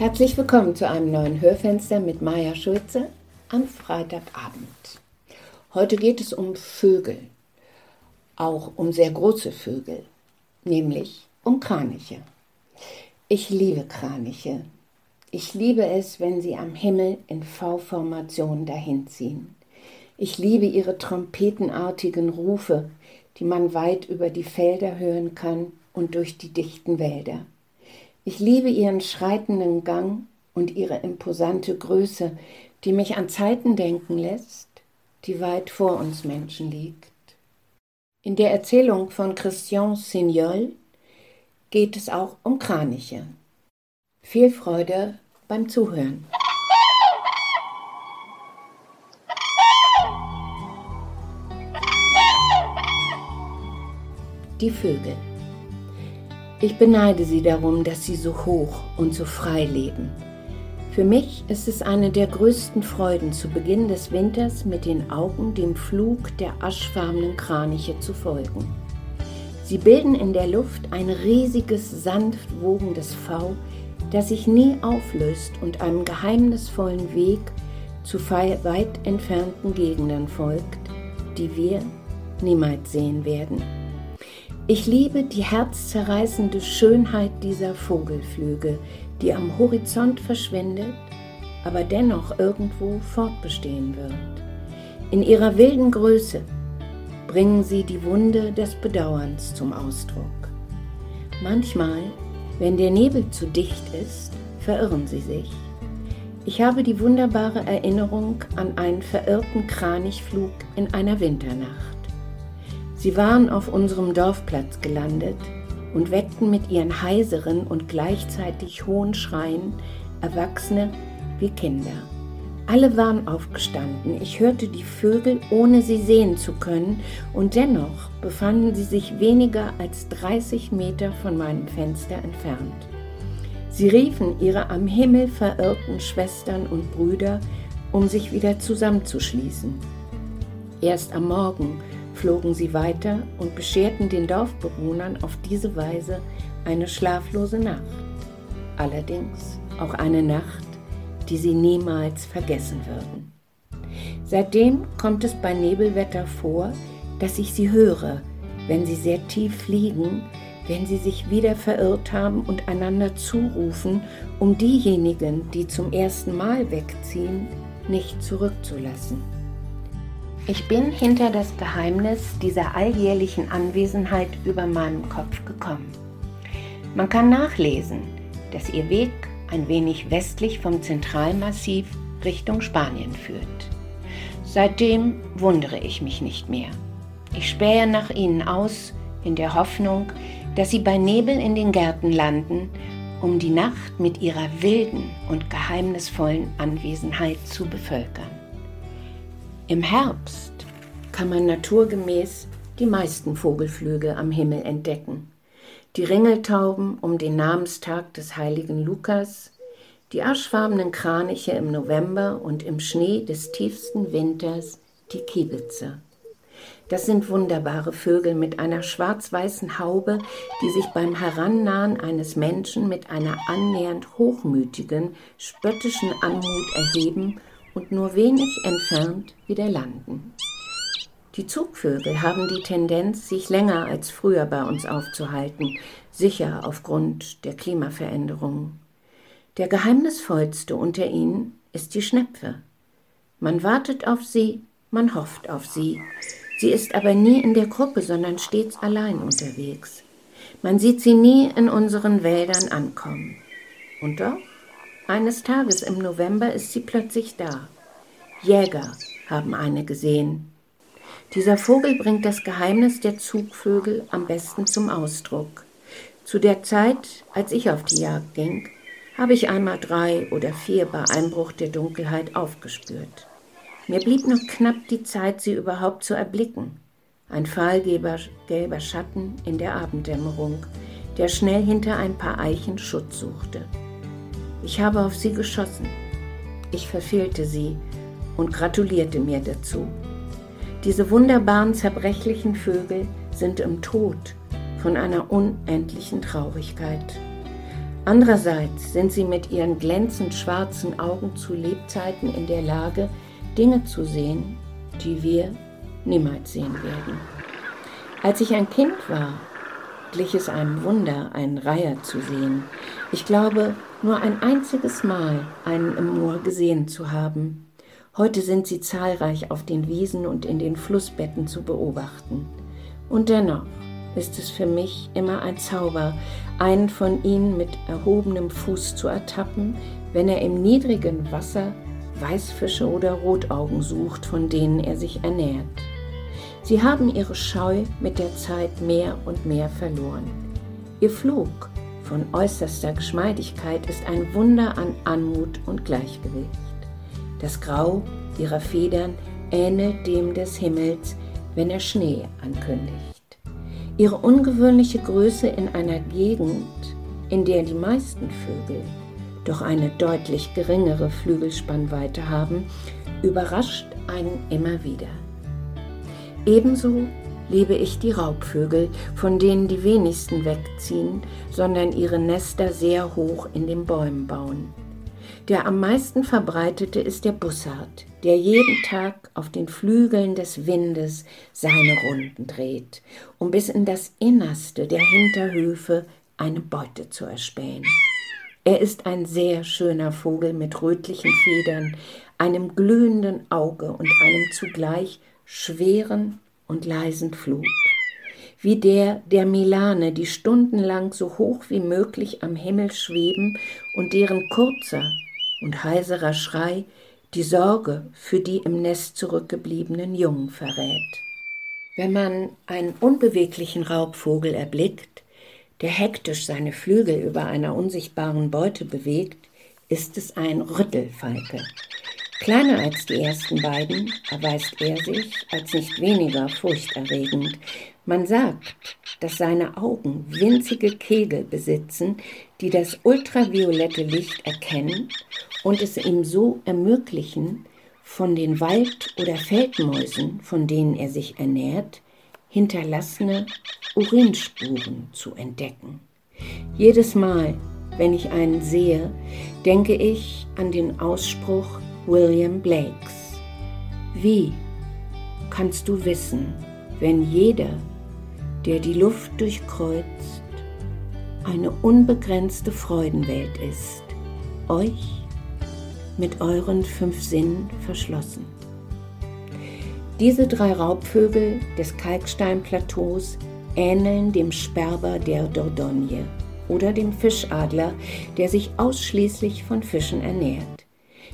Herzlich willkommen zu einem neuen Hörfenster mit Maja Schulze am Freitagabend. Heute geht es um Vögel, auch um sehr große Vögel, nämlich um Kraniche. Ich liebe Kraniche. Ich liebe es, wenn sie am Himmel in V-Formation dahinziehen. Ich liebe ihre trompetenartigen Rufe, die man weit über die Felder hören kann und durch die dichten Wälder. Ich liebe ihren schreitenden Gang und ihre imposante Größe, die mich an Zeiten denken lässt, die weit vor uns Menschen liegt. In der Erzählung von Christian Signol geht es auch um Kraniche. Viel Freude beim Zuhören. Die Vögel. Ich beneide sie darum, dass sie so hoch und so frei leben. Für mich ist es eine der größten Freuden, zu Beginn des Winters mit den Augen dem Flug der aschfarbenen Kraniche zu folgen. Sie bilden in der Luft ein riesiges, sanft wogendes V, das sich nie auflöst und einem geheimnisvollen Weg zu weit entfernten Gegenden folgt, die wir niemals sehen werden. Ich liebe die herzzerreißende Schönheit dieser Vogelflüge, die am Horizont verschwindet, aber dennoch irgendwo fortbestehen wird. In ihrer wilden Größe bringen sie die Wunde des Bedauerns zum Ausdruck. Manchmal, wenn der Nebel zu dicht ist, verirren sie sich. Ich habe die wunderbare Erinnerung an einen verirrten Kranichflug in einer Winternacht. Sie waren auf unserem Dorfplatz gelandet und weckten mit ihren heiseren und gleichzeitig hohen Schreien Erwachsene wie Kinder. Alle waren aufgestanden. Ich hörte die Vögel, ohne sie sehen zu können, und dennoch befanden sie sich weniger als 30 Meter von meinem Fenster entfernt. Sie riefen ihre am Himmel verirrten Schwestern und Brüder, um sich wieder zusammenzuschließen. Erst am Morgen flogen sie weiter und bescherten den Dorfbewohnern auf diese Weise eine schlaflose Nacht. Allerdings auch eine Nacht, die sie niemals vergessen würden. Seitdem kommt es bei Nebelwetter vor, dass ich sie höre, wenn sie sehr tief fliegen, wenn sie sich wieder verirrt haben und einander zurufen, um diejenigen, die zum ersten Mal wegziehen, nicht zurückzulassen. Ich bin hinter das Geheimnis dieser alljährlichen Anwesenheit über meinem Kopf gekommen. Man kann nachlesen, dass ihr Weg ein wenig westlich vom Zentralmassiv Richtung Spanien führt. Seitdem wundere ich mich nicht mehr. Ich spähe nach ihnen aus in der Hoffnung, dass sie bei Nebel in den Gärten landen, um die Nacht mit ihrer wilden und geheimnisvollen Anwesenheit zu bevölkern. Im Herbst kann man naturgemäß die meisten Vogelflüge am Himmel entdecken. Die Ringeltauben um den Namenstag des heiligen Lukas, die aschfarbenen Kraniche im November und im Schnee des tiefsten Winters die Kiebitze. Das sind wunderbare Vögel mit einer schwarz-weißen Haube, die sich beim Herannahen eines Menschen mit einer annähernd hochmütigen, spöttischen Anmut erheben und nur wenig entfernt wieder landen. Die Zugvögel haben die Tendenz, sich länger als früher bei uns aufzuhalten, sicher aufgrund der Klimaveränderungen. Der geheimnisvollste unter ihnen ist die Schnepfe. Man wartet auf sie, man hofft auf sie. Sie ist aber nie in der Gruppe, sondern stets allein unterwegs. Man sieht sie nie in unseren Wäldern ankommen. Und doch eines Tages im November ist sie plötzlich da. Jäger haben eine gesehen. Dieser Vogel bringt das Geheimnis der Zugvögel am besten zum Ausdruck. Zu der Zeit, als ich auf die Jagd ging, habe ich einmal drei oder vier bei Einbruch der Dunkelheit aufgespürt. Mir blieb noch knapp die Zeit, sie überhaupt zu erblicken. Ein fahlgelber gelber Schatten in der Abenddämmerung, der schnell hinter ein paar Eichen Schutz suchte. Ich habe auf sie geschossen. Ich verfehlte sie und gratulierte mir dazu. Diese wunderbaren zerbrechlichen Vögel sind im Tod von einer unendlichen Traurigkeit. Andererseits sind sie mit ihren glänzend schwarzen Augen zu Lebzeiten in der Lage, Dinge zu sehen, die wir niemals sehen werden. Als ich ein Kind war, glich es einem Wunder, einen Reiher zu sehen. Ich glaube, nur ein einziges Mal einen im Moor gesehen zu haben. Heute sind sie zahlreich auf den Wiesen und in den Flussbetten zu beobachten. Und dennoch ist es für mich immer ein Zauber, einen von ihnen mit erhobenem Fuß zu ertappen, wenn er im niedrigen Wasser Weißfische oder Rotaugen sucht, von denen er sich ernährt. Sie haben ihre Scheu mit der Zeit mehr und mehr verloren. Ihr Flug von äußerster Geschmeidigkeit ist ein Wunder an Anmut und Gleichgewicht. Das Grau ihrer Federn ähnelt dem des Himmels, wenn er Schnee ankündigt. Ihre ungewöhnliche Größe in einer Gegend, in der die meisten Vögel doch eine deutlich geringere Flügelspannweite haben, überrascht einen immer wieder. Ebenso liebe ich die Raubvögel, von denen die wenigsten wegziehen, sondern ihre Nester sehr hoch in den Bäumen bauen. Der am meisten verbreitete ist der Bussard, der jeden Tag auf den Flügeln des Windes seine Runden dreht, um bis in das Innerste der Hinterhöfe eine Beute zu erspähen. Er ist ein sehr schöner Vogel mit rötlichen Federn, einem glühenden Auge und einem zugleich schweren und leisen Flug, wie der der Milane, die stundenlang so hoch wie möglich am Himmel schweben und deren kurzer und heiserer Schrei die Sorge für die im Nest zurückgebliebenen Jungen verrät. Wenn man einen unbeweglichen Raubvogel erblickt, der hektisch seine Flügel über einer unsichtbaren Beute bewegt, ist es ein Rüttelfalke, Kleiner als die ersten beiden erweist er sich als nicht weniger furchterregend. Man sagt, dass seine Augen winzige Kegel besitzen, die das ultraviolette Licht erkennen und es ihm so ermöglichen, von den Wald- oder Feldmäusen, von denen er sich ernährt, hinterlassene Urinspuren zu entdecken. Jedes Mal, wenn ich einen sehe, denke ich an den Ausspruch William Blakes. Wie kannst du wissen, wenn jeder, der die Luft durchkreuzt, eine unbegrenzte Freudenwelt ist, euch mit euren fünf Sinnen verschlossen? Diese drei Raubvögel des Kalksteinplateaus ähneln dem Sperber der Dordogne oder dem Fischadler, der sich ausschließlich von Fischen ernährt.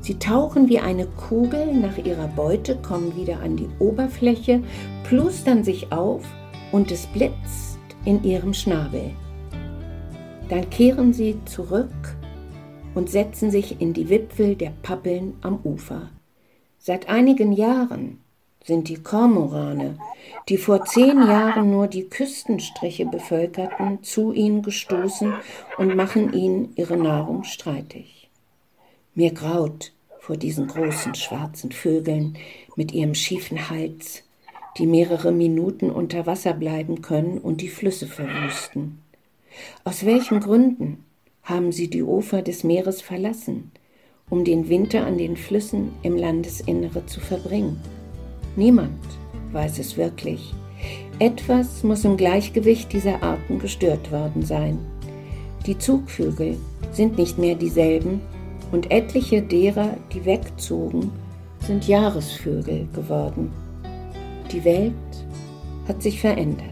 Sie tauchen wie eine Kugel nach ihrer Beute, kommen wieder an die Oberfläche, plustern sich auf und es blitzt in ihrem Schnabel. Dann kehren sie zurück und setzen sich in die Wipfel der Pappeln am Ufer. Seit einigen Jahren sind die Kormorane, die vor zehn Jahren nur die Küstenstriche bevölkerten, zu ihnen gestoßen und machen ihnen ihre Nahrung streitig. Mir graut vor diesen großen schwarzen Vögeln mit ihrem schiefen Hals, die mehrere Minuten unter Wasser bleiben können und die Flüsse verwüsten. Aus welchen Gründen haben sie die Ufer des Meeres verlassen, um den Winter an den Flüssen im Landesinnere zu verbringen? Niemand weiß es wirklich. Etwas muss im Gleichgewicht dieser Arten gestört worden sein. Die Zugvögel sind nicht mehr dieselben, und etliche derer, die wegzogen, sind Jahresvögel geworden. Die Welt hat sich verändert,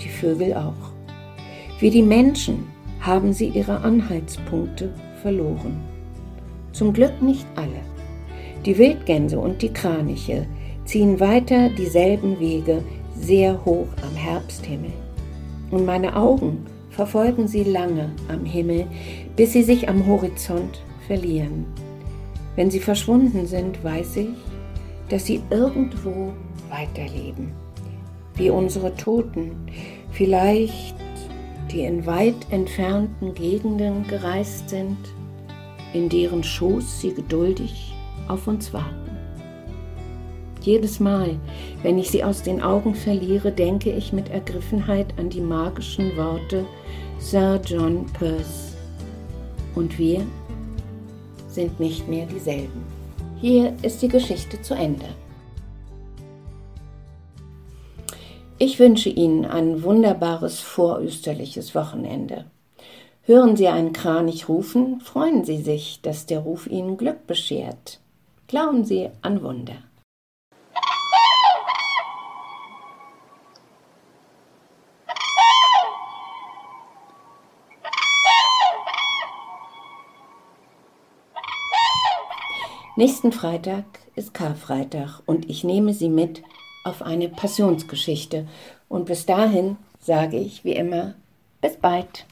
die Vögel auch. Wie die Menschen haben sie ihre Anhaltspunkte verloren. Zum Glück nicht alle. Die Wildgänse und die Kraniche ziehen weiter dieselben Wege sehr hoch am Herbsthimmel. Und meine Augen verfolgen sie lange am Himmel, bis sie sich am Horizont verlieren. Wenn sie verschwunden sind, weiß ich, dass sie irgendwo weiterleben, wie unsere Toten, vielleicht die in weit entfernten Gegenden gereist sind, in deren Schoß sie geduldig auf uns warten. Jedes Mal, wenn ich sie aus den Augen verliere, denke ich mit Ergriffenheit an die magischen Worte Sir John Peirce und wir sind nicht mehr dieselben. Hier ist die Geschichte zu Ende. Ich wünsche Ihnen ein wunderbares vorösterliches Wochenende. Hören Sie einen Kranich rufen, freuen Sie sich, dass der Ruf Ihnen Glück beschert. Glauben Sie an Wunder. Nächsten Freitag ist Karfreitag und ich nehme Sie mit auf eine Passionsgeschichte. Und bis dahin sage ich wie immer, bis bald.